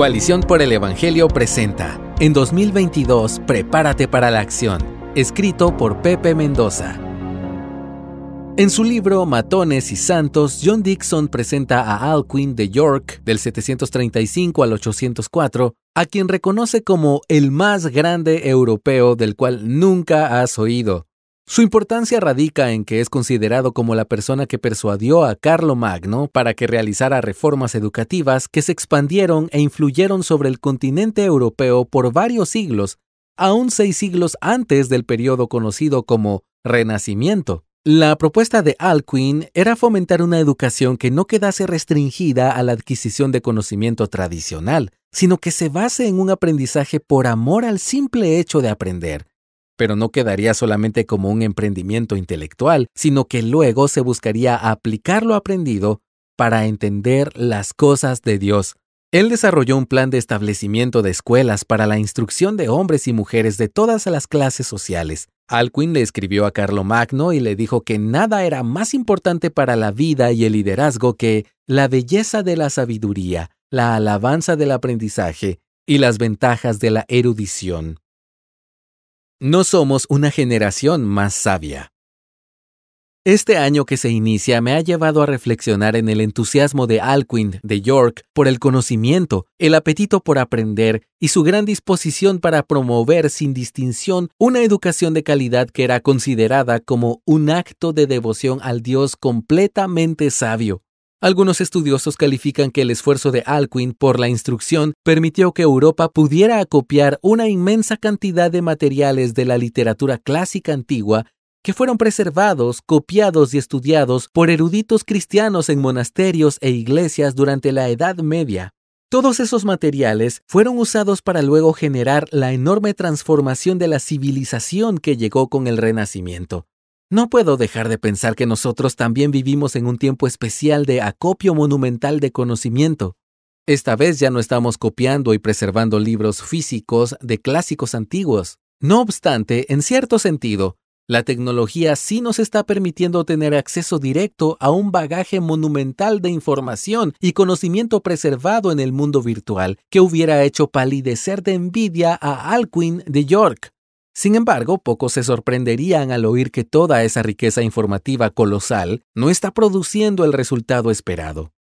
Coalición por el Evangelio presenta En 2022, prepárate para la acción, escrito por Pepe Mendoza. En su libro Matones y Santos, John Dixon presenta a Alcuin de York del 735 al 804, a quien reconoce como el más grande europeo del cual nunca has oído. Su importancia radica en que es considerado como la persona que persuadió a Carlo Magno para que realizara reformas educativas que se expandieron e influyeron sobre el continente europeo por varios siglos, aún seis siglos antes del periodo conocido como Renacimiento. La propuesta de Alcuin era fomentar una educación que no quedase restringida a la adquisición de conocimiento tradicional, sino que se base en un aprendizaje por amor al simple hecho de aprender pero no quedaría solamente como un emprendimiento intelectual, sino que luego se buscaría aplicar lo aprendido para entender las cosas de Dios. Él desarrolló un plan de establecimiento de escuelas para la instrucción de hombres y mujeres de todas las clases sociales. Alcuin le escribió a Carlo Magno y le dijo que nada era más importante para la vida y el liderazgo que la belleza de la sabiduría, la alabanza del aprendizaje y las ventajas de la erudición. No somos una generación más sabia. Este año que se inicia me ha llevado a reflexionar en el entusiasmo de Alcuin de York por el conocimiento, el apetito por aprender y su gran disposición para promover sin distinción una educación de calidad que era considerada como un acto de devoción al Dios completamente sabio. Algunos estudiosos califican que el esfuerzo de Alcuin por la instrucción permitió que Europa pudiera acopiar una inmensa cantidad de materiales de la literatura clásica antigua que fueron preservados, copiados y estudiados por eruditos cristianos en monasterios e iglesias durante la Edad Media. Todos esos materiales fueron usados para luego generar la enorme transformación de la civilización que llegó con el Renacimiento. No puedo dejar de pensar que nosotros también vivimos en un tiempo especial de acopio monumental de conocimiento. Esta vez ya no estamos copiando y preservando libros físicos de clásicos antiguos. No obstante, en cierto sentido, la tecnología sí nos está permitiendo tener acceso directo a un bagaje monumental de información y conocimiento preservado en el mundo virtual que hubiera hecho palidecer de envidia a Alcuin de York. Sin embargo, pocos se sorprenderían al oír que toda esa riqueza informativa colosal no está produciendo el resultado esperado.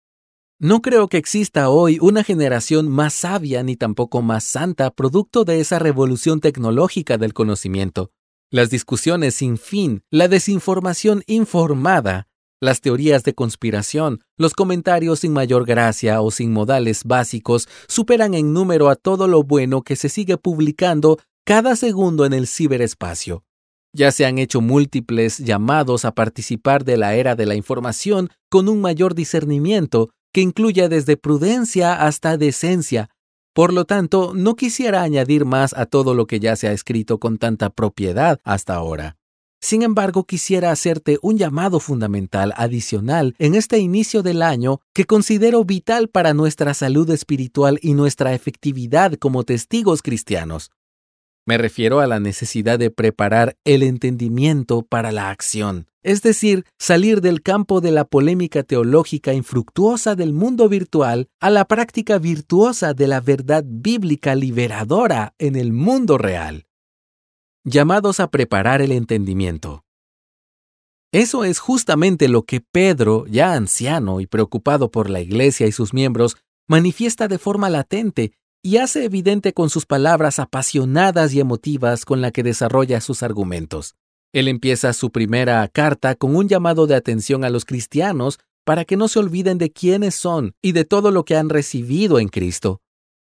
No creo que exista hoy una generación más sabia ni tampoco más santa producto de esa revolución tecnológica del conocimiento. Las discusiones sin fin, la desinformación informada, las teorías de conspiración, los comentarios sin mayor gracia o sin modales básicos superan en número a todo lo bueno que se sigue publicando cada segundo en el ciberespacio. Ya se han hecho múltiples llamados a participar de la era de la información con un mayor discernimiento que incluya desde prudencia hasta decencia. Por lo tanto, no quisiera añadir más a todo lo que ya se ha escrito con tanta propiedad hasta ahora. Sin embargo, quisiera hacerte un llamado fundamental adicional en este inicio del año que considero vital para nuestra salud espiritual y nuestra efectividad como testigos cristianos. Me refiero a la necesidad de preparar el entendimiento para la acción, es decir, salir del campo de la polémica teológica infructuosa del mundo virtual a la práctica virtuosa de la verdad bíblica liberadora en el mundo real. Llamados a preparar el entendimiento. Eso es justamente lo que Pedro, ya anciano y preocupado por la Iglesia y sus miembros, manifiesta de forma latente y hace evidente con sus palabras apasionadas y emotivas con la que desarrolla sus argumentos. Él empieza su primera carta con un llamado de atención a los cristianos para que no se olviden de quiénes son y de todo lo que han recibido en Cristo.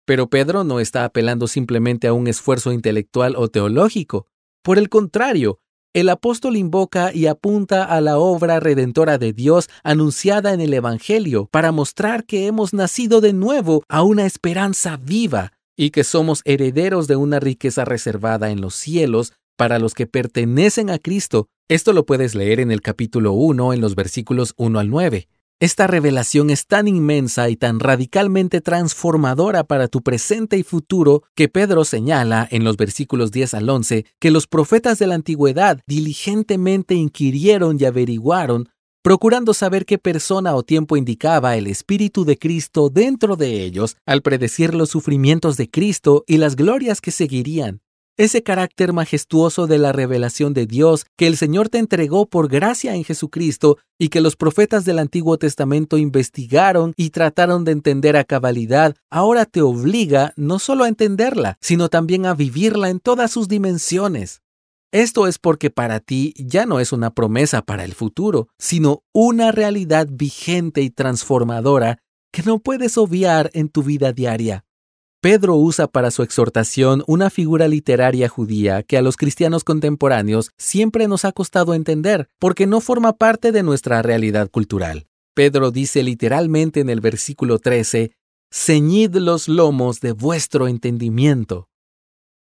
Pero Pedro no está apelando simplemente a un esfuerzo intelectual o teológico. Por el contrario, el apóstol invoca y apunta a la obra redentora de Dios anunciada en el Evangelio para mostrar que hemos nacido de nuevo a una esperanza viva y que somos herederos de una riqueza reservada en los cielos para los que pertenecen a Cristo. Esto lo puedes leer en el capítulo 1 en los versículos 1 al 9. Esta revelación es tan inmensa y tan radicalmente transformadora para tu presente y futuro que Pedro señala en los versículos 10 al 11 que los profetas de la antigüedad diligentemente inquirieron y averiguaron procurando saber qué persona o tiempo indicaba el Espíritu de Cristo dentro de ellos al predecir los sufrimientos de Cristo y las glorias que seguirían. Ese carácter majestuoso de la revelación de Dios que el Señor te entregó por gracia en Jesucristo y que los profetas del Antiguo Testamento investigaron y trataron de entender a cabalidad, ahora te obliga no solo a entenderla, sino también a vivirla en todas sus dimensiones. Esto es porque para ti ya no es una promesa para el futuro, sino una realidad vigente y transformadora que no puedes obviar en tu vida diaria. Pedro usa para su exhortación una figura literaria judía que a los cristianos contemporáneos siempre nos ha costado entender, porque no forma parte de nuestra realidad cultural. Pedro dice literalmente en el versículo 13, Ceñid los lomos de vuestro entendimiento.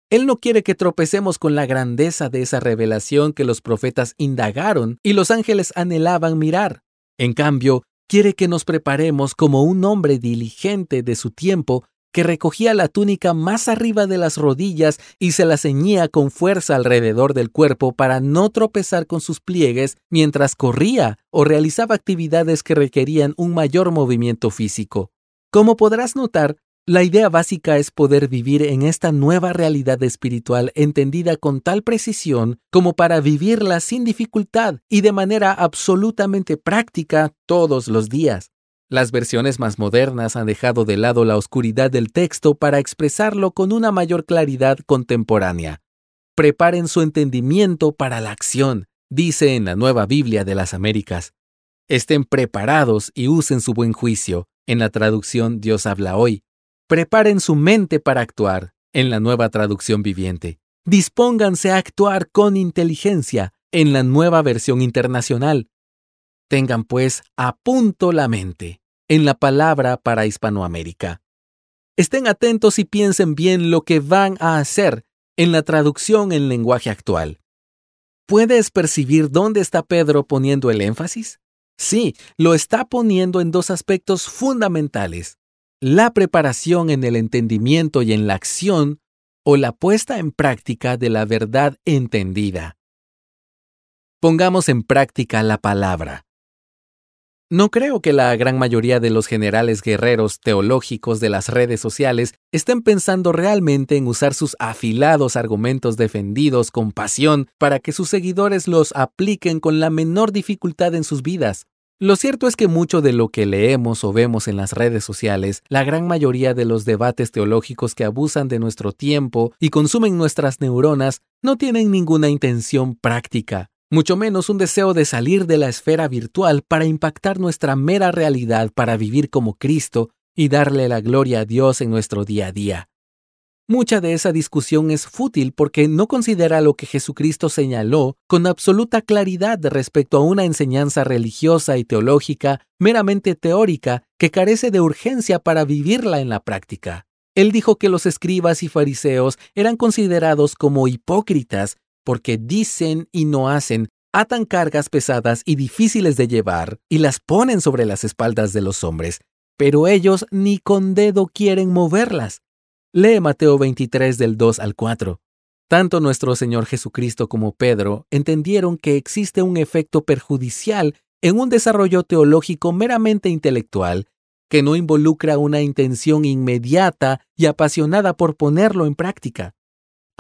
Él no quiere que tropecemos con la grandeza de esa revelación que los profetas indagaron y los ángeles anhelaban mirar. En cambio, quiere que nos preparemos como un hombre diligente de su tiempo que recogía la túnica más arriba de las rodillas y se la ceñía con fuerza alrededor del cuerpo para no tropezar con sus pliegues mientras corría o realizaba actividades que requerían un mayor movimiento físico. Como podrás notar, la idea básica es poder vivir en esta nueva realidad espiritual entendida con tal precisión como para vivirla sin dificultad y de manera absolutamente práctica todos los días. Las versiones más modernas han dejado de lado la oscuridad del texto para expresarlo con una mayor claridad contemporánea. Preparen su entendimiento para la acción, dice en la Nueva Biblia de las Américas. Estén preparados y usen su buen juicio, en la traducción Dios habla hoy. Preparen su mente para actuar, en la nueva traducción viviente. Dispónganse a actuar con inteligencia, en la nueva versión internacional. Tengan pues a punto la mente en la palabra para Hispanoamérica. Estén atentos y piensen bien lo que van a hacer en la traducción en lenguaje actual. ¿Puedes percibir dónde está Pedro poniendo el énfasis? Sí, lo está poniendo en dos aspectos fundamentales. La preparación en el entendimiento y en la acción o la puesta en práctica de la verdad entendida. Pongamos en práctica la palabra. No creo que la gran mayoría de los generales guerreros teológicos de las redes sociales estén pensando realmente en usar sus afilados argumentos defendidos con pasión para que sus seguidores los apliquen con la menor dificultad en sus vidas. Lo cierto es que mucho de lo que leemos o vemos en las redes sociales, la gran mayoría de los debates teológicos que abusan de nuestro tiempo y consumen nuestras neuronas, no tienen ninguna intención práctica mucho menos un deseo de salir de la esfera virtual para impactar nuestra mera realidad para vivir como Cristo y darle la gloria a Dios en nuestro día a día. Mucha de esa discusión es fútil porque no considera lo que Jesucristo señaló con absoluta claridad respecto a una enseñanza religiosa y teológica meramente teórica que carece de urgencia para vivirla en la práctica. Él dijo que los escribas y fariseos eran considerados como hipócritas porque dicen y no hacen, atan cargas pesadas y difíciles de llevar y las ponen sobre las espaldas de los hombres, pero ellos ni con dedo quieren moverlas. Lee Mateo 23 del 2 al 4. Tanto nuestro Señor Jesucristo como Pedro entendieron que existe un efecto perjudicial en un desarrollo teológico meramente intelectual que no involucra una intención inmediata y apasionada por ponerlo en práctica.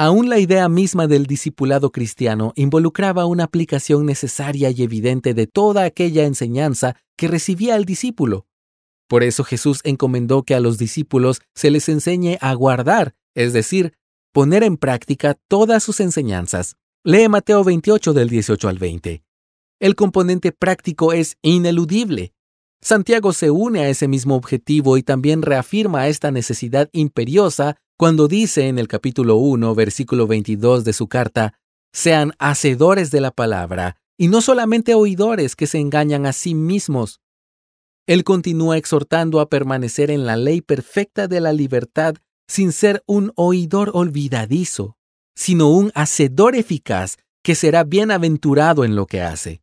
Aún la idea misma del discipulado cristiano involucraba una aplicación necesaria y evidente de toda aquella enseñanza que recibía el discípulo. Por eso Jesús encomendó que a los discípulos se les enseñe a guardar, es decir, poner en práctica todas sus enseñanzas. Lee Mateo 28 del 18 al 20. El componente práctico es ineludible. Santiago se une a ese mismo objetivo y también reafirma esta necesidad imperiosa cuando dice en el capítulo 1, versículo 22 de su carta, sean hacedores de la palabra y no solamente oidores que se engañan a sí mismos. Él continúa exhortando a permanecer en la ley perfecta de la libertad sin ser un oidor olvidadizo, sino un hacedor eficaz que será bienaventurado en lo que hace.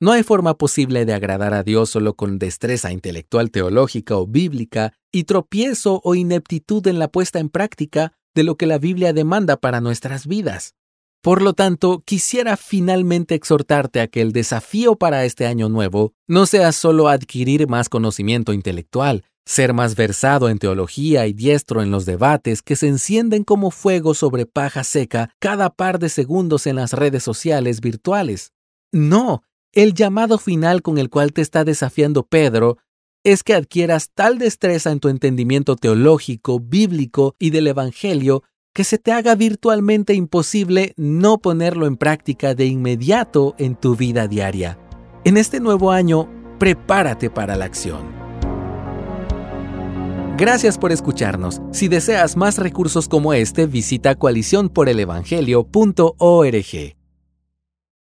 No hay forma posible de agradar a Dios solo con destreza intelectual teológica o bíblica y tropiezo o ineptitud en la puesta en práctica de lo que la Biblia demanda para nuestras vidas. Por lo tanto, quisiera finalmente exhortarte a que el desafío para este año nuevo no sea solo adquirir más conocimiento intelectual, ser más versado en teología y diestro en los debates que se encienden como fuego sobre paja seca cada par de segundos en las redes sociales virtuales. No, el llamado final con el cual te está desafiando Pedro es que adquieras tal destreza en tu entendimiento teológico, bíblico y del Evangelio que se te haga virtualmente imposible no ponerlo en práctica de inmediato en tu vida diaria. En este nuevo año, prepárate para la acción. Gracias por escucharnos. Si deseas más recursos como este, visita coaliciónporelevangelio.org.